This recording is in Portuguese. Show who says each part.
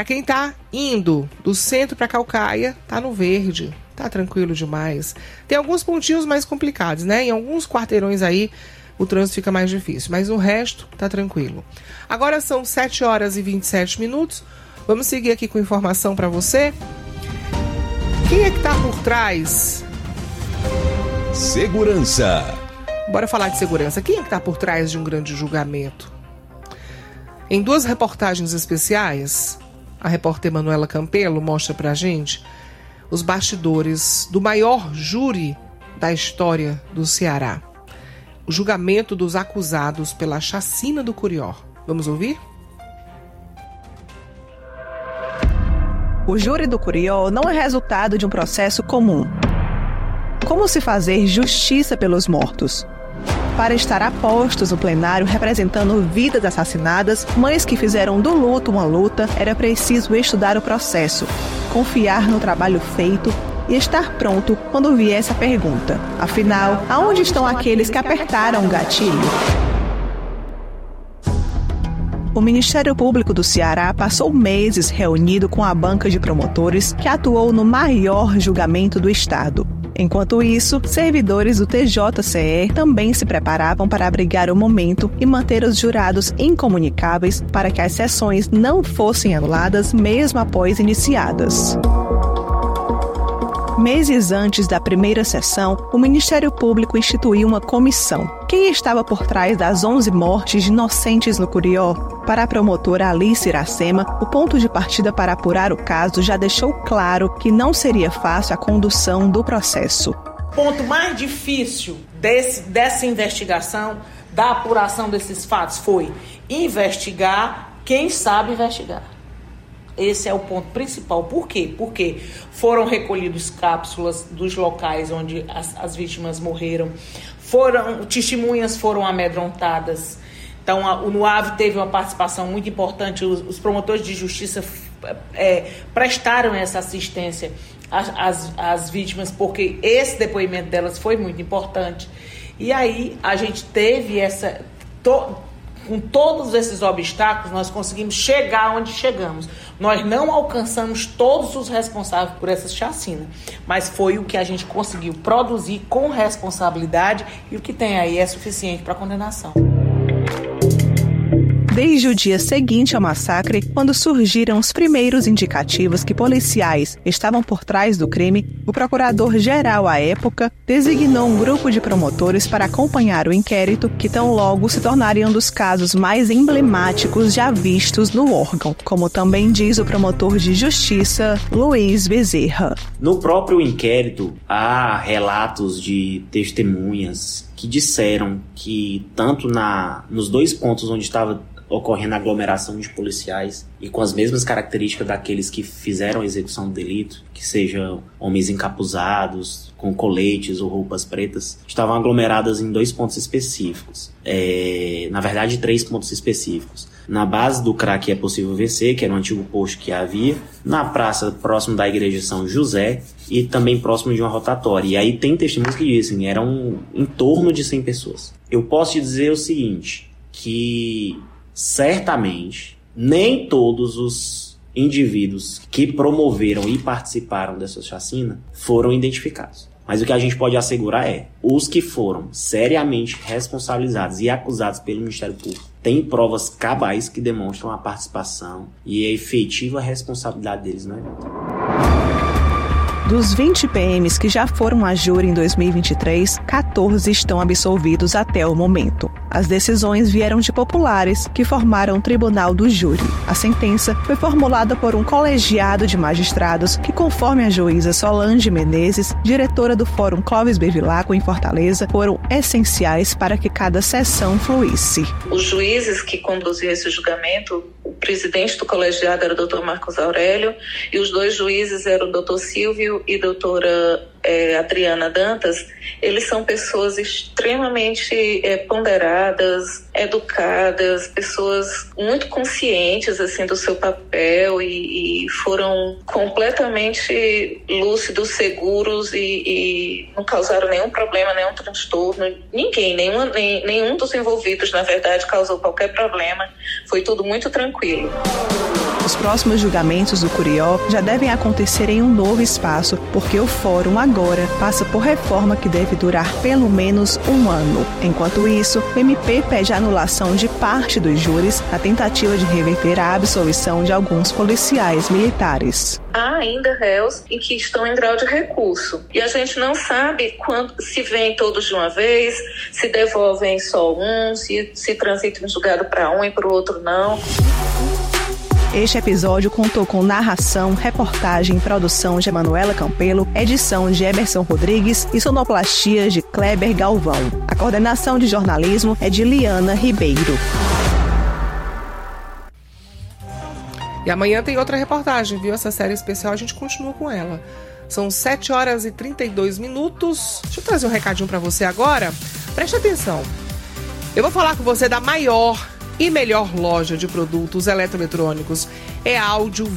Speaker 1: Para quem está indo do centro para Calcaia, tá no verde, tá tranquilo demais. Tem alguns pontinhos mais complicados, né? Em alguns quarteirões aí o trânsito fica mais difícil, mas o resto tá tranquilo. Agora são 7 horas e 27 minutos. Vamos seguir aqui com informação para você. Quem é que tá por trás?
Speaker 2: Segurança.
Speaker 1: Bora falar de segurança. Quem é que tá por trás de um grande julgamento? Em duas reportagens especiais, a repórter Manuela Campelo mostra pra gente os bastidores do maior júri da história do Ceará. O julgamento dos acusados pela chacina do Curió. Vamos ouvir?
Speaker 3: O júri do Curió não é resultado de um processo comum. Como se fazer justiça pelos mortos? Para estar apostos no plenário representando vidas assassinadas, mães que fizeram do luto uma luta, era preciso estudar o processo, confiar no trabalho feito e estar pronto quando viesse a pergunta. Afinal, aonde estão aqueles que apertaram o gatilho? O Ministério Público do Ceará passou meses reunido com a banca de promotores que atuou no maior julgamento do Estado. Enquanto isso, servidores do TJCE também se preparavam para abrigar o momento e manter os jurados incomunicáveis para que as sessões não fossem anuladas mesmo após iniciadas. Meses antes da primeira sessão, o Ministério Público instituiu uma comissão. Quem estava por trás das 11 mortes de inocentes no Curió? Para a promotora Alice Iracema, o ponto de partida para apurar o caso já deixou claro que não seria fácil a condução do processo.
Speaker 4: O ponto mais difícil desse, dessa investigação, da apuração desses fatos, foi investigar quem sabe investigar. Esse é o ponto principal. Por quê? Porque foram recolhidos cápsulas dos locais onde as, as vítimas morreram, foram testemunhas foram amedrontadas. Então, a, o NUAV teve uma participação muito importante. Os, os promotores de justiça é, prestaram essa assistência às, às, às vítimas, porque esse depoimento delas foi muito importante. E aí a gente teve essa. To, com todos esses obstáculos, nós conseguimos chegar onde chegamos. Nós não alcançamos todos os responsáveis por essa chacina, mas foi o que a gente conseguiu produzir com responsabilidade e o que tem aí é suficiente para condenação
Speaker 3: desde o dia seguinte ao massacre, quando surgiram os primeiros indicativos que policiais estavam por trás do crime, o procurador-geral à época designou um grupo de promotores para acompanhar o inquérito, que tão logo se tornaria um dos casos mais emblemáticos já vistos no órgão, como também diz o promotor de justiça Luiz Bezerra.
Speaker 5: No próprio inquérito, há relatos de testemunhas que disseram que tanto na nos dois pontos onde estava ocorrendo aglomeração de policiais e com as mesmas características daqueles que fizeram a execução do delito, que sejam homens encapuzados, com coletes ou roupas pretas, estavam aglomeradas em dois pontos específicos. É, na verdade, três pontos específicos. Na base do crack é possível vencer, que era um antigo posto que havia, na praça próximo da igreja São José e também próximo de uma rotatória. E aí tem testemunhos que dizem, eram em torno de 100 pessoas. Eu posso te dizer o seguinte, que certamente nem todos os indivíduos que promoveram e participaram dessa chacina foram identificados. Mas o que a gente pode assegurar é: os que foram seriamente responsabilizados e acusados pelo Ministério Público têm provas cabais que demonstram a participação e a efetiva responsabilidade deles no evento.
Speaker 3: Dos 20 PMs que já foram a júri em 2023, 14 estão absolvidos até o momento. As decisões vieram de populares, que formaram o tribunal do júri. A sentença foi formulada por um colegiado de magistrados que, conforme a juíza Solange Menezes, diretora do Fórum Clóvis Bevilacqua em Fortaleza, foram essenciais para que cada sessão fluísse.
Speaker 6: Os juízes que conduziram esse julgamento presidente do colegiado era o doutor Marcos Aurélio e os dois juízes eram o doutor Silvio e doutora é, Adriana Dantas, eles são pessoas extremamente é, ponderadas, educadas, pessoas muito conscientes assim do seu papel e, e foram completamente lúcidos, seguros e, e, não causaram nenhum problema, nenhum transtorno. Ninguém, nenhum, nem, nenhum dos envolvidos, na verdade, causou qualquer problema. Foi tudo muito tranquilo.
Speaker 3: Os próximos julgamentos do Curió já devem acontecer em um novo espaço, porque o fórum agora passa por reforma que deve durar pelo menos um ano. Enquanto isso, o MP pede anulação de parte dos júris na tentativa de reverter a absolvição de alguns policiais militares.
Speaker 6: Há ainda réus em que estão em grau de recurso. E a gente não sabe quando se vem todos de uma vez, se devolvem só um, se, se transitam julgado para um e para o outro não.
Speaker 3: Este episódio contou com narração, reportagem e produção de Emanuela Campelo, edição de Emerson Rodrigues e sonoplastia de Kleber Galvão. A coordenação de jornalismo é de Liana Ribeiro.
Speaker 1: E amanhã tem outra reportagem, viu? Essa série especial, a gente continua com ela. São 7 horas e 32 minutos. Deixa eu trazer um recadinho para você agora. Preste atenção. Eu vou falar com você da maior e melhor loja de produtos eletroeletrônicos. É áudio